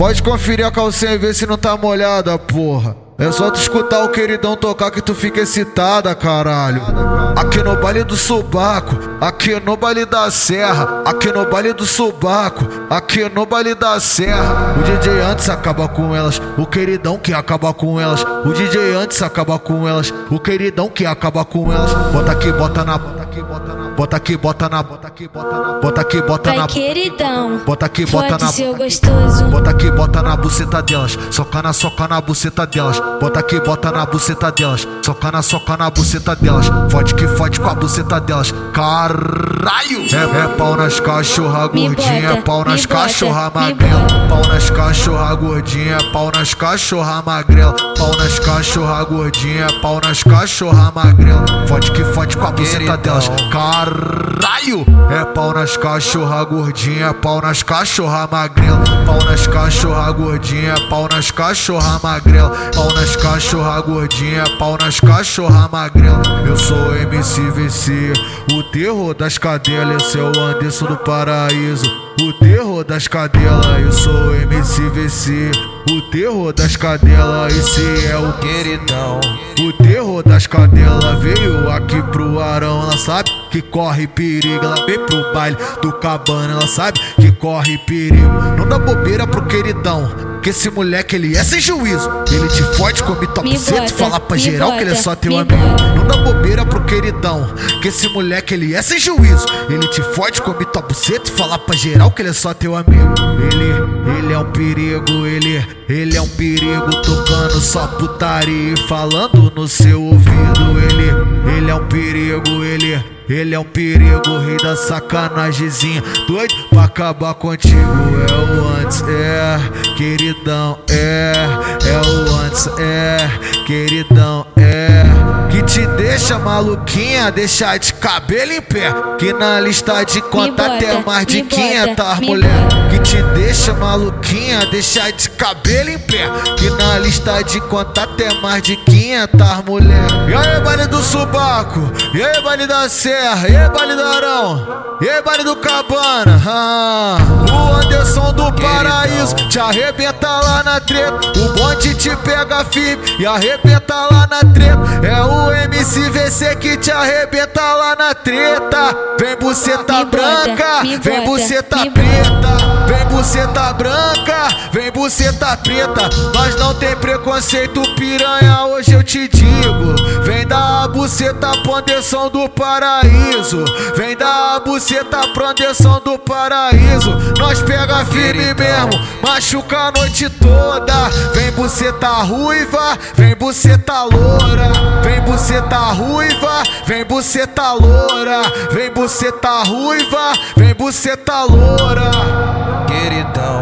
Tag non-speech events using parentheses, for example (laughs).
Pode conferir a calcinha e ver se não tá molhada, porra. É só tu escutar o queridão tocar que tu fica excitada, caralho. Aqui no baile do subaco, aqui no baile da serra, aqui no baile do subaco, aqui no baile da serra. O DJ antes acaba com elas, o queridão que acaba com elas. O DJ antes acaba com elas, o queridão que acaba com elas. Bota aqui, bota na, aqui, bota na, bota aqui, bota na, bota aqui, bota na, bota aqui, bota na. Queridão, Bota aqui, bota na. seu gostoso. Bota aqui, bota na buceta delas. Soca na, soca na buceta delas. Bota aqui, bota na buceta delas. Soca na, soca na buceta delas. Fode que fode com a buceta delas. Caralho! É, é pau nas cachorra gordinha, bota, pau nas cachorra magrela. Pau nas cachorra gordinha, pau nas cachorra magrela. Pau nas cachorra gordinha, pau nas cachorra magrela. Fode que fode buceta delas. Caralho! É pau nas cachorra gordinha, pau nas cachorra magrela. Pau nas cachorra gordinha, pau nas cachorra magrela. Pau nas cachorra gordinha, pau nas cachorra magrela. Eu sou MCVC, o terror das cadelas. Esse é o Anderson do Paraíso. O terror das cadelas, eu sou MCVC. O terror das cadelas, esse é o queridão. O terror das cadelas veio aqui pro Arão, ela sabe que corre perigo. Ela vem pro baile do cabana, ela sabe que corre perigo. Não dá bobeira pro queridão, que esse moleque ele é sem juízo. Ele te fode, come buceta e bota, fala pra geral que ele é bota, só teu amigo. bota. Não dá bobeira pro queridão, que esse moleque ele é sem juízo. Ele te fode, come buceta e fala pra geral que ele é só teu amigo. Ele, ele é um perigo, ele, ele é um perigo, tocando só putaria e falando no seu ouvido. Ele, ele perigo, ele, ele é um perigo, rei da sacanagemzinha, doido pra acabar contigo. É o antes, é, queridão, é, é o antes, é, queridão, é. Que te deixa maluquinha, deixar de cabelo em pé. Que na lista de conta bota, tem mais de me bota, 500 me mulher. bota. Que te deixa maluquinha, deixar de cabelo em pé. Que na lista de conta tem mais de 500 mulher. E aí, baile do subaco? E aí, baile da serra? E aí, baile do arão? E aí, baile do cabana? Ah, (laughs) o Anderson do paraíso te arrebenta lá na treta. O bonde te pega firme e arrebenta lá na treta. É o MCVC que te arrebenta lá na treta. Vem buceta Me bota, branca, vem buceta me preta. Vem buceta branca, vem buceta preta. Nós não tem preconceito, piranha, hoje eu te digo. Vem dar a buceta ponderação do paraíso. Vem dar a buceta ponderação do paraíso. Nós pega firme mesmo, machuca a noite toda. Vem buceta ruiva, vem buceta loura. Vem buceta ruiva, vem buceta loura. Vem buceta ruiva, vem buceta loura. queridão.